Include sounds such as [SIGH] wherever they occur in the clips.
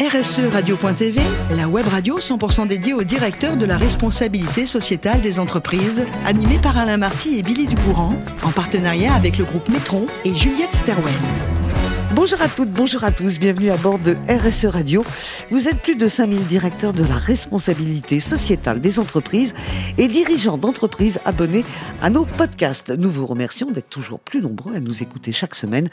RSE Radio.tv, la web radio 100% dédiée au directeur de la responsabilité sociétale des entreprises, animée par Alain Marty et Billy Ducourant, en partenariat avec le groupe Metron et Juliette Sterwen. Bonjour à toutes, bonjour à tous, bienvenue à bord de RSE Radio. Vous êtes plus de 5000 directeurs de la responsabilité sociétale des entreprises et dirigeants d'entreprises abonnés à nos podcasts. Nous vous remercions d'être toujours plus nombreux à nous écouter chaque semaine.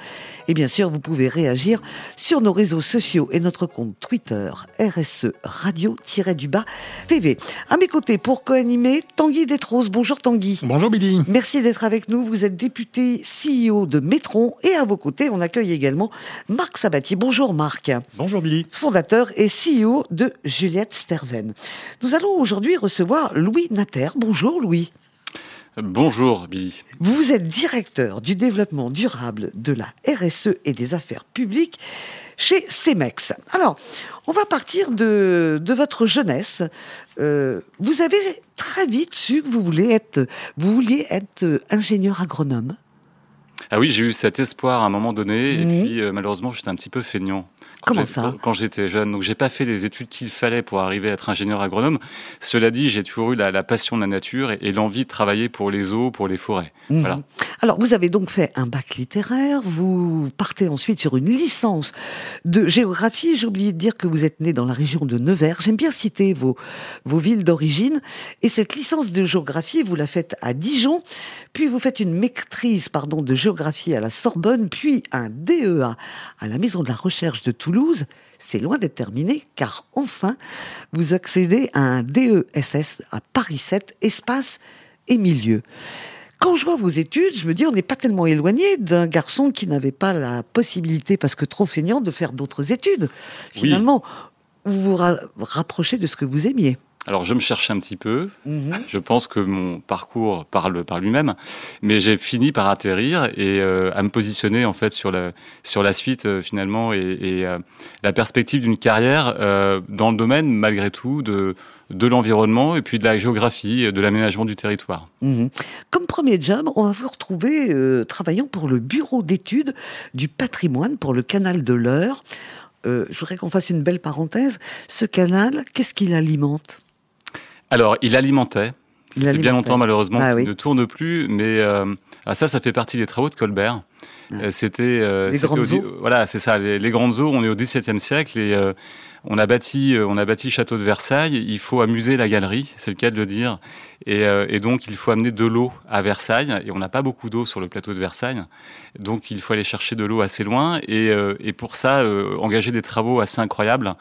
Et bien sûr, vous pouvez réagir sur nos réseaux sociaux et notre compte Twitter RSE Radio-du-bas TV. À mes côtés, pour co-animer, Tanguy Détros. Bonjour Tanguy. Bonjour Billy. Merci d'être avec nous. Vous êtes député CEO de Metron et à vos côtés, on accueille également Marc Sabatier. Bonjour Marc. Bonjour Billy. Fondateur et CEO de Juliette Sterven. Nous allons aujourd'hui recevoir Louis Natter. Bonjour Louis. Bonjour Billy. Vous êtes directeur du développement durable de la RSE et des affaires publiques chez Cemex. Alors, on va partir de, de votre jeunesse. Euh, vous avez très vite su que vous, voulez être, vous vouliez être ingénieur agronome. Ah oui, j'ai eu cet espoir à un moment donné, et puis euh, malheureusement, j'étais un petit peu feignant. Comment ça Quand j'étais jeune, donc j'ai pas fait les études qu'il fallait pour arriver à être ingénieur agronome. Cela dit, j'ai toujours eu la, la, passion de la nature et, et l'envie de travailler pour les eaux, pour les forêts. Mmh. Voilà. Alors, vous avez donc fait un bac littéraire. Vous partez ensuite sur une licence de géographie. J'ai oublié de dire que vous êtes né dans la région de Nevers. J'aime bien citer vos vos villes d'origine. Et cette licence de géographie, vous la faites à Dijon, puis vous faites une maîtrise, pardon, de géographie à la Sorbonne, puis un DEA à la Maison de la Recherche de Toulouse, c'est loin d'être terminé, car enfin, vous accédez à un DESS à Paris 7, espace et milieu. Quand je vois vos études, je me dis, on n'est pas tellement éloigné d'un garçon qui n'avait pas la possibilité, parce que trop feignant, de faire d'autres études. Finalement, oui. vous vous ra rapprochez de ce que vous aimiez. Alors je me cherchais un petit peu. Mmh. Je pense que mon parcours parle par lui-même, mais j'ai fini par atterrir et euh, à me positionner en fait sur la sur la suite euh, finalement et, et euh, la perspective d'une carrière dans le domaine malgré tout de de l'environnement et puis de la géographie, de l'aménagement du territoire. Mmh. Comme premier job, on va vous retrouver travaillant pour le bureau d'études du patrimoine pour le canal de l'Eure. Je voudrais qu'on fasse une belle parenthèse. Ce canal, qu'est-ce qu'il alimente? Alors, il alimentait. Ça fait bien longtemps, malheureusement, ah, oui. ne tourne plus. Mais euh, ah, ça, ça fait partie des travaux de Colbert. Ah. C'était, euh, les grandes au, eaux. voilà, c'est ça. Les, les, grandes eaux. On est au XVIIe siècle et euh, on a bâti, on a bâti le château de Versailles. Il faut amuser la galerie, c'est le cas de le dire. Et, euh, et donc, il faut amener de l'eau à Versailles. Et on n'a pas beaucoup d'eau sur le plateau de Versailles, donc il faut aller chercher de l'eau assez loin. Et, euh, pour ça, engager des travaux assez incroyables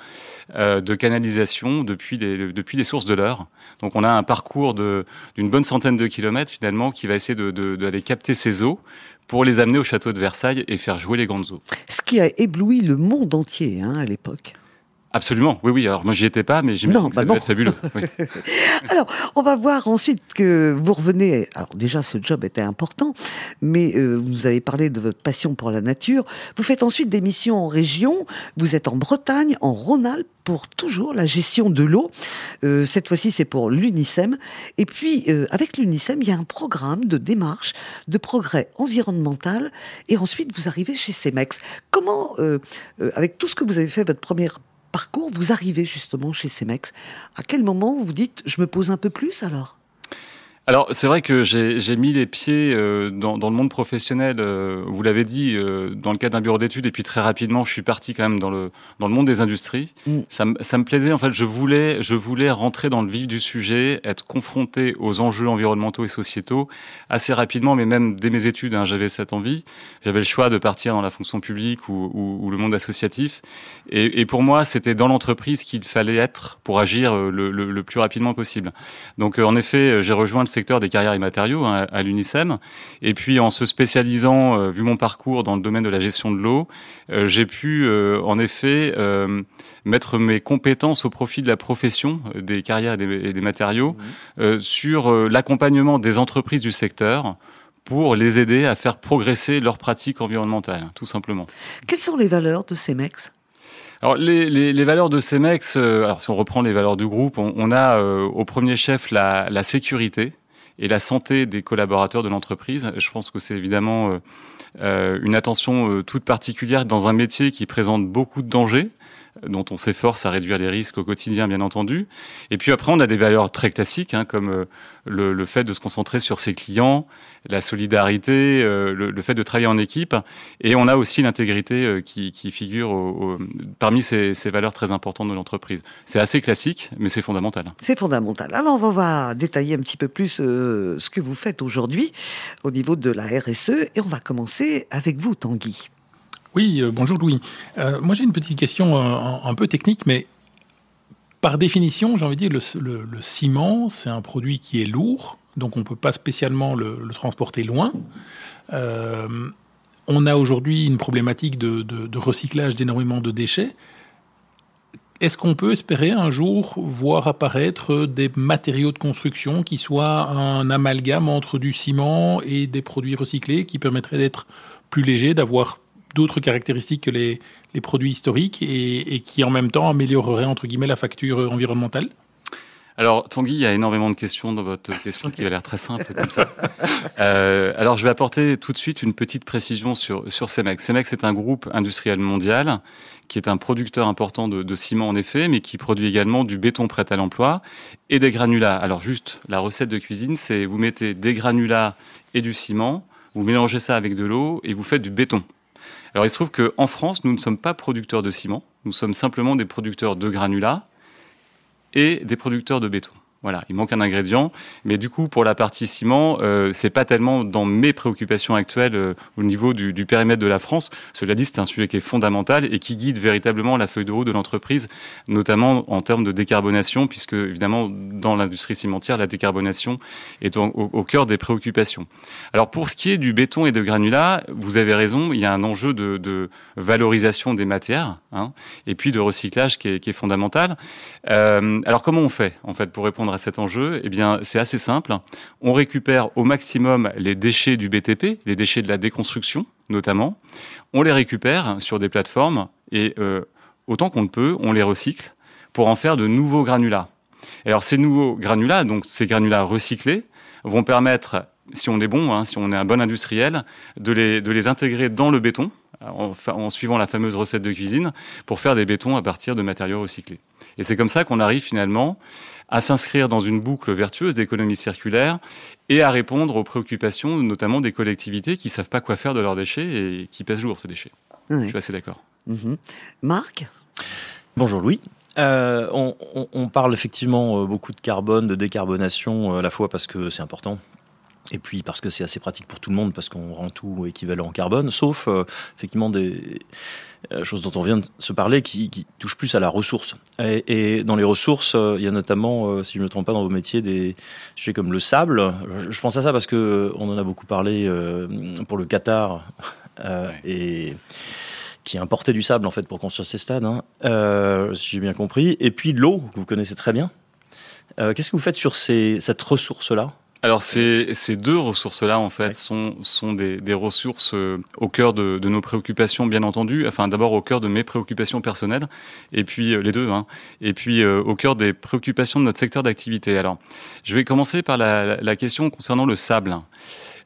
de canalisation depuis les, depuis sources de l'Eure. Donc, on a un parcours d'une bonne centaine de kilomètres finalement qui va essayer d'aller capter ces eaux pour les amener au château de Versailles et faire jouer les grandes eaux. Ce qui a ébloui le monde entier hein, à l'époque. Absolument, oui, oui. Alors moi, j'y étais pas, mais j'imagine que ça bah devait être fabuleux. [LAUGHS] Oui. alors, on va voir ensuite que vous revenez. Alors déjà, ce job était important, mais euh, vous avez parlé de votre passion pour la nature. Vous faites ensuite des missions en région. Vous êtes en Bretagne, en Rhône-Alpes pour toujours la gestion de l'eau. Euh, cette fois-ci, c'est pour l'UNICEM. Et puis, euh, avec l'UNICEM, il y a un programme de démarche de progrès environnemental. Et ensuite, vous arrivez chez CEMEX. Comment, euh, avec tout ce que vous avez fait, votre première parcours, vous arrivez justement chez Cemex. À quel moment vous dites, je me pose un peu plus alors? Alors c'est vrai que j'ai mis les pieds euh, dans, dans, le monde professionnel, euh, vous l'avez dit, euh, dans le cadre d'un bureau d'études, et puis très rapidement je suis parti quand même dans le, dans le monde des industries. Mm. Ça, ça, me plaisait, en fait, je voulais, je voulais rentrer dans le vif du sujet, être confronté aux enjeux environnementaux et sociétaux assez rapidement, mais même dès mes études, hein, j'avais cette envie. J'avais le choix de partir dans la fonction publique ou, ou, ou le monde associatif. Et, et pour moi, c'était dans l'entreprise qu'il fallait être pour agir le, le, le, plus rapidement possible. Donc en effet, j'ai rejoint le secteur des carrières et matériaux hein, à l'UNICEM. Et puis en se spécialisant, euh, vu mon parcours dans le domaine de la gestion de l'eau, euh, j'ai pu euh, en effet mettre mes compétences au profit de la profession des carrières et des, et des matériaux mmh. sur l'accompagnement des entreprises du secteur pour les aider à faire progresser leurs pratiques environnementales, tout simplement. Quelles sont les valeurs de CEMEX? Alors les, les, les, valeurs de Cemex, euh, alors si on reprend les valeurs du groupe, on, on a euh, au premier chef la, la, sécurité et la santé des collaborateurs de l'entreprise. Je pense que c'est évidemment euh, une attention toute particulière dans un métier qui présente beaucoup de dangers. Dont on s'efforce à réduire les risques au quotidien, bien entendu. Et puis après, on a des valeurs très classiques, hein, comme euh, le, le, fait de se concentrer sur ses clients, la solidarité, euh, le, le, fait de travailler en équipe. Et on a aussi l'intégrité euh, qui, qui, figure au, au, parmi ces, ces, valeurs très importantes de l'entreprise. C'est assez classique, mais c'est fondamental. C'est fondamental. Alors, on va détailler un petit peu plus ce que vous faites aujourd'hui au niveau de la RSE. Et on va commencer avec vous, Tanguy. Oui, euh, bonjour Louis. Euh, moi j'ai une petite question euh, un, peu technique, mais par définition, j'ai envie de dire, le, le, ciment, c'est un produit qui est lourd, donc on ne peut pas spécialement le, transporter loin. On a aujourd'hui une problématique de, de recyclage d'énormément de déchets. Est-ce qu'on peut espérer un jour voir apparaître des matériaux de construction qui soient un amalgame entre du ciment et des produits recyclés qui permettraient d'être plus légers, d'avoir d'autres caractéristiques que les, les produits historiques et, qui en même temps amélioreraient entre guillemets la facture environnementale alors, Tanguy, il y a énormément de questions dans votre question qui a l'air très simple comme ça. Euh, alors, je vais apporter tout de suite une petite précision sur, sur CEMEX. CEMEX, c'est un groupe industriel mondial qui est un producteur important de, de, ciment en effet, mais qui produit également du béton prêt à l'emploi et des granulats. Alors, juste, la recette de cuisine, c'est vous mettez des granulats et du ciment, vous mélangez ça avec de l'eau et vous faites du béton. Alors il se trouve qu'en France, nous ne sommes pas producteurs de ciment, nous sommes simplement des producteurs de granulats et des producteurs de béton. Voilà, il manque un ingrédient, mais du coup, pour la partie ciment, euh, c'est pas tellement dans mes préoccupations actuelles euh, au niveau du, périmètre de la France. Cela dit, c'est un sujet qui est fondamental et qui guide véritablement la feuille de route de l'entreprise, notamment en termes de décarbonation, puisque évidemment, dans l'industrie cimentière, la décarbonation est au, cœur des préoccupations. Alors, pour ce qui est du béton et de granulats, vous avez raison, il y a un enjeu de, valorisation des matières, hein, et puis de recyclage qui est, qui est fondamental. Euh, alors, comment on fait, en fait, pour répondre à cet enjeu Eh bien, c'est assez simple. On récupère au maximum les déchets du BTP, les déchets de la déconstruction notamment. On les récupère sur des plateformes et euh, autant qu'on ne peut, on les recycle pour en faire de nouveaux granulats. Alors ces nouveaux granulats, donc ces granulats recyclés, vont permettre, si on est bon, hein, si on est un bon industriel, de les, de les intégrer dans le béton, en, en, suivant la fameuse recette de cuisine, pour faire des bétons à partir de matériaux recyclés. Et c'est comme ça qu'on arrive finalement à s'inscrire dans une boucle vertueuse d'économie circulaire et à répondre aux préoccupations notamment des collectivités qui ne savent pas quoi faire de leurs déchets et qui pèsent lourd ces déchets. Oui. Je suis assez d'accord. Mm -hmm. Marc? Bonjour Louis. Euh, on, on, on, parle effectivement beaucoup de carbone, de décarbonation, à la fois parce que c'est important, et puis parce que c'est assez pratique pour tout le monde, parce qu'on rend tout équivalent en carbone, sauf euh, effectivement des euh, choses dont on vient de se parler qui, qui touchent plus à la ressource. Et, et dans les ressources, euh, il y a notamment, si je ne me trompe pas, dans vos métiers, des sujets comme le sable. Je, je pense à ça parce que on en a beaucoup parlé pour le Qatar ouais. et qui importait du sable en fait pour construire ces stades, hein, si j'ai bien compris. Et puis l'eau que vous connaissez très bien. Qu'est-ce que vous faites sur ces, cette ressource-là? Alors ces, ces deux ressources-là, en fait, sont, sont des, des ressources euh, au cœur de, de, nos préoccupations, bien entendu. Enfin, d'abord au cœur de mes préoccupations personnelles, et puis euh, les deux, hein, et puis euh, au cœur des préoccupations de notre secteur d'activité. Alors, je vais commencer par la, la, question concernant le sable.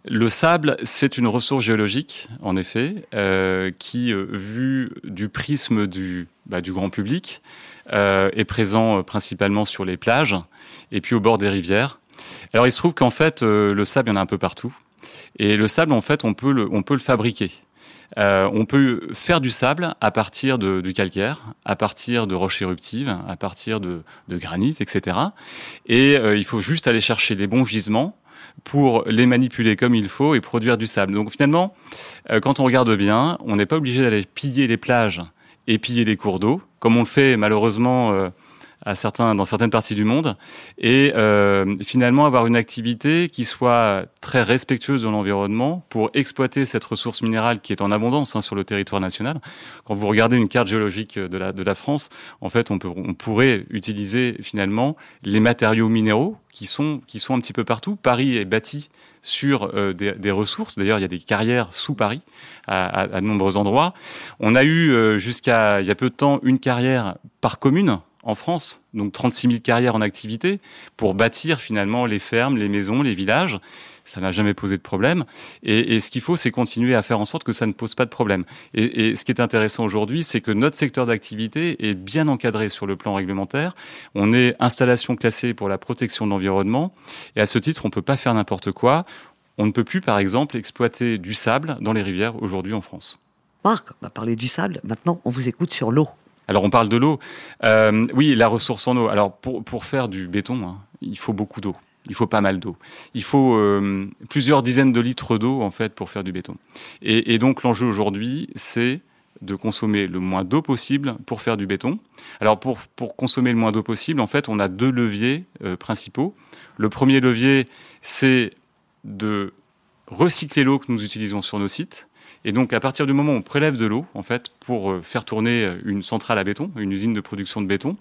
Le sable, c'est une ressource géologique, en effet, euh, qui, vu du prisme du, bah, du grand public, euh, est présent principalement sur les plages et puis au bord des rivières. Alors il se trouve qu'en fait euh, le sable il y en a un peu partout et le sable en fait on peut le, on peut le fabriquer. Euh, on peut faire du sable à partir de, du calcaire, à partir de roches éruptives, à partir de, granit, etc. Et euh, il faut juste aller chercher les bons gisements pour les manipuler comme il faut et produire du sable. Donc finalement, quand on regarde bien, on n'est pas obligé d'aller piller les plages et piller les cours d'eau, comme on le fait malheureusement à certains, dans certaines parties du monde, et euh, finalement avoir une activité qui soit très respectueuse de l'environnement pour exploiter cette ressource minérale qui est en abondance hein, sur le territoire national. Quand vous regardez une carte géologique de la, de la France, en fait, on, peut, on pourrait utiliser finalement les matériaux minéraux qui sont, qui sont un petit peu partout. Paris est bâti sur euh, des, des, ressources. D'ailleurs, il y a des carrières sous Paris à, à, à de nombreux endroits. On a eu euh, jusqu'à il y a peu de temps une carrière par commune en France, donc 36 000 carrières en activité pour bâtir finalement les fermes, les maisons, les villages. Ça n'a jamais posé de problème. Et, ce qu'il faut, c'est continuer à faire en sorte que ça ne pose pas de problème. Et, ce qui est intéressant aujourd'hui, c'est que notre secteur d'activité est bien encadré sur le plan réglementaire. On est installation classée pour la protection de l'environnement. Et à ce titre, on ne peut pas faire n'importe quoi. On ne peut plus, par exemple, exploiter du sable dans les rivières aujourd'hui en France. Marc, on va parler du sable. Maintenant, on vous écoute sur l'eau. Alors on parle de l'eau. Euh, oui, la ressource en eau. Alors pour, faire du béton, hein, il faut beaucoup d'eau. Il faut pas mal d'eau. Il faut euh, plusieurs dizaines de litres d'eau en fait pour faire du béton. Et, donc l'enjeu aujourd'hui, c'est de consommer le moins d'eau possible pour faire du béton. Alors pour, pour consommer le moins d'eau possible, en fait, on a deux leviers euh, principaux. Le premier levier, c'est de recycler l'eau que nous utilisons sur nos sites. Et donc, à partir du moment où on prélève de l'eau, en fait, pour euh, faire tourner euh, une centrale à béton, une usine de production de béton,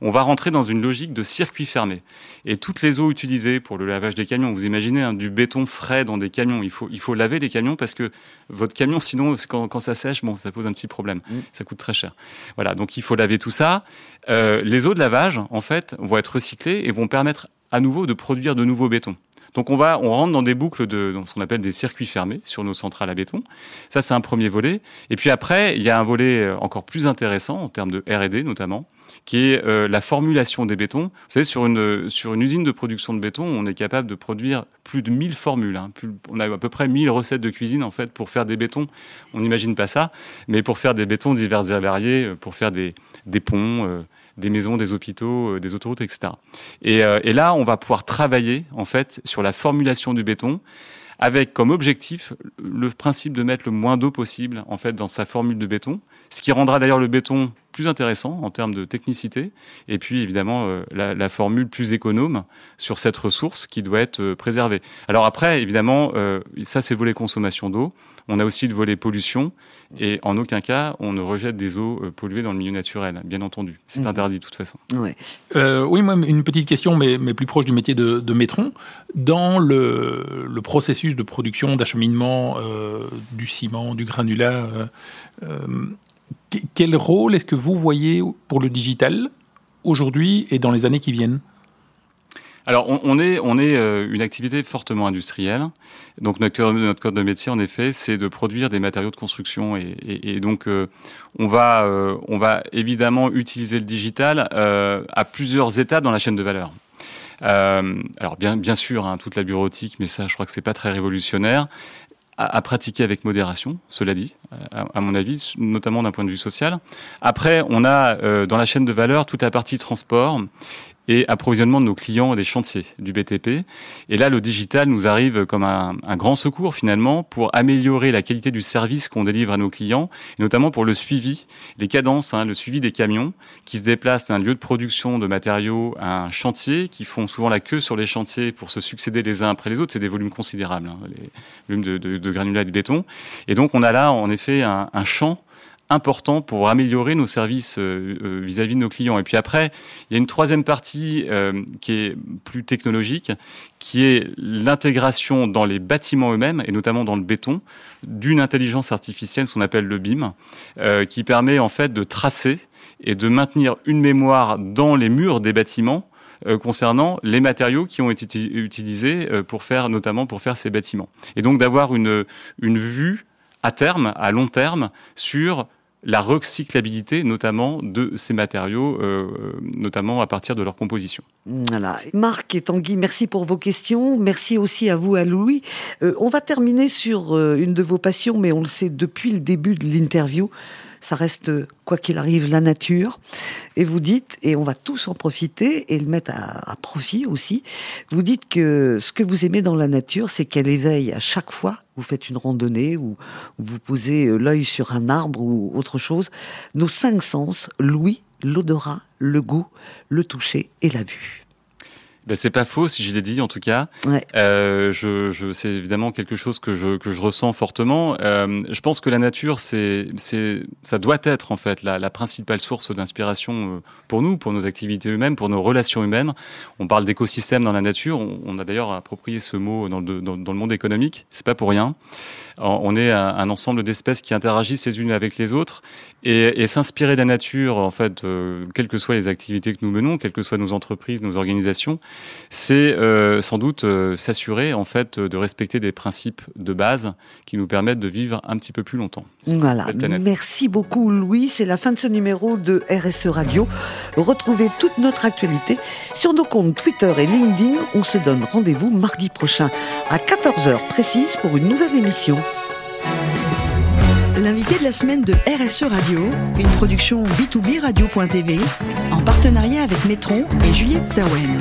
on va rentrer dans une logique de circuit fermé. Et toutes les eaux utilisées pour le lavage des camions, vous imaginez hein, du béton frais dans des camions, il faut, il faut laver les camions parce que votre camion, sinon, quand, ça sèche, bon, ça pose un petit problème. Mmh. Ça coûte très cher. Voilà, donc il faut laver tout ça. Euh, les eaux de lavage, en fait, vont être recyclées et vont permettre à nouveau de produire de nouveaux bétons. Donc on va, on rentre dans des boucles de ce qu'on appelle des circuits fermés sur nos centrales à béton. Ça, c'est un premier volet. Et puis après, il y a un volet euh, encore plus intéressant en termes de R&D notamment, qui est euh, la formulation des bétons. Vous savez, sur une, sur une usine de production de béton, on est capable de produire plus de 1000 formules. Hein. on a à peu près 1000 recettes de cuisine en fait pour faire des bétons. On n'imagine pas ça, mais pour faire des bétons divers et variés, euh, pour faire des, des ponts des maisons, des hôpitaux, euh, des autoroutes, etc. Euh, et, là, on va pouvoir travailler en fait sur la formulation du béton avec comme objectif le principe de mettre le moins d'eau possible en fait dans sa formule de béton, ce qui rendra d'ailleurs le béton plus intéressant en termes de technicité, et puis évidemment euh, la, formule plus économe sur cette ressource qui doit être préservée. Alors après, évidemment, ça c'est le volet consommation d'eau. On a aussi le volet pollution et en aucun cas on ne rejette des eaux euh, polluées dans le milieu naturel, bien entendu. C'est mhm. interdit de toute façon. Euh, oui, moi, une petite question, mais, plus proche du métier de, de maîtron. Dans le, processus de production, d'acheminement euh, du ciment, du granulat, quel rôle est-ce que vous voyez pour le digital aujourd'hui et dans les années qui viennent? Alors, on, est, on est euh, une activité fortement industrielle. Donc, notre code de métier, en effet, c'est de produire des matériaux de construction. Et, donc, euh, on, va, euh, on va évidemment utiliser le digital à plusieurs étapes dans la chaîne de valeur. alors, bien, bien sûr, hein, toute la bureautique, mais ça, je crois que c'est pas très révolutionnaire à, pratiquer avec modération, cela dit, à, mon avis, notamment d'un point de vue social. Après, on a dans la chaîne de valeur toute la partie transport et approvisionnement de nos clients des chantiers du BTP. Et là, le digital nous arrive comme un, grand secours finalement pour améliorer la qualité du service qu'on délivre à nos clients, et notamment pour le suivi, les cadences, hein, le suivi des camions qui se déplacent d'un lieu de production de matériaux à un chantier, qui font souvent la queue sur les chantiers pour se succéder les uns après les autres. C'est des volumes considérables, hein, les volumes de, de, de, granulats de béton. Et donc on a là en effet un champ important pour améliorer nos services euh, euh, vis-à-vis de nos clients. Et puis après, il y a une troisième partie euh, qui est plus technologique, qui est l'intégration dans les bâtiments eux-mêmes, et notamment dans le béton, d'une intelligence artificielle, ce qu'on appelle le BIM, qui permet en fait de tracer et de maintenir une mémoire dans les murs des bâtiments concernant les matériaux qui ont été utilisés pour faire, notamment pour faire ces bâtiments. Et donc d'avoir une, une vue à terme, à long terme, sur la recyclabilité notamment de ces matériaux, euh, notamment à partir de leur composition. Voilà. Marc et Tanguy, merci pour vos questions. Merci aussi à vous, à Louis. Euh, on va terminer sur euh, une de vos passions, mais on le sait depuis le début de l'interview ça reste, quoi qu'il arrive, la nature. Et vous dites, et on va tous en profiter et le mettre à, profit aussi, vous dites que ce que vous aimez dans la nature, c'est qu'elle éveille à chaque fois, vous faites une randonnée ou vous posez l'œil sur un arbre ou autre chose, nos cinq sens, l'ouïe, l'odorat, le goût, le toucher et la vue. Ben, c'est pas faux, si je l'ai dit en tout cas. Ouais. Euh, je, je, c'est évidemment quelque chose que je, que je ressens fortement. Euh, je pense que la nature, c'est, c'est, ça doit être en fait la, la principale source d'inspiration euh, pour nous, pour nos activités humaines, pour nos relations humaines. On parle d'écosystème dans la nature. On, on a d'ailleurs approprié ce mot dans le, dans, dans le monde économique. C'est pas pour rien. On est un, un ensemble d'espèces qui interagissent les unes avec les autres et, et s'inspirer de la nature, en fait, euh, quelles que soient les activités que nous menons, quelles que soient nos entreprises, nos organisations, c'est euh, sans doute euh, s'assurer en fait de respecter des principes de base qui nous permettent de vivre un petit peu plus longtemps. Voilà. Merci beaucoup Louis. C'est la fin de ce numéro de RSE Radio. Retrouvez toute notre actualité sur nos comptes Twitter et LinkedIn. On se donne rendez-vous mardi prochain à 14h précise pour une nouvelle émission. L'invité de la semaine de RSE Radio, une production B2B Radio.tv en partenariat avec Metron et Juliette Stawen.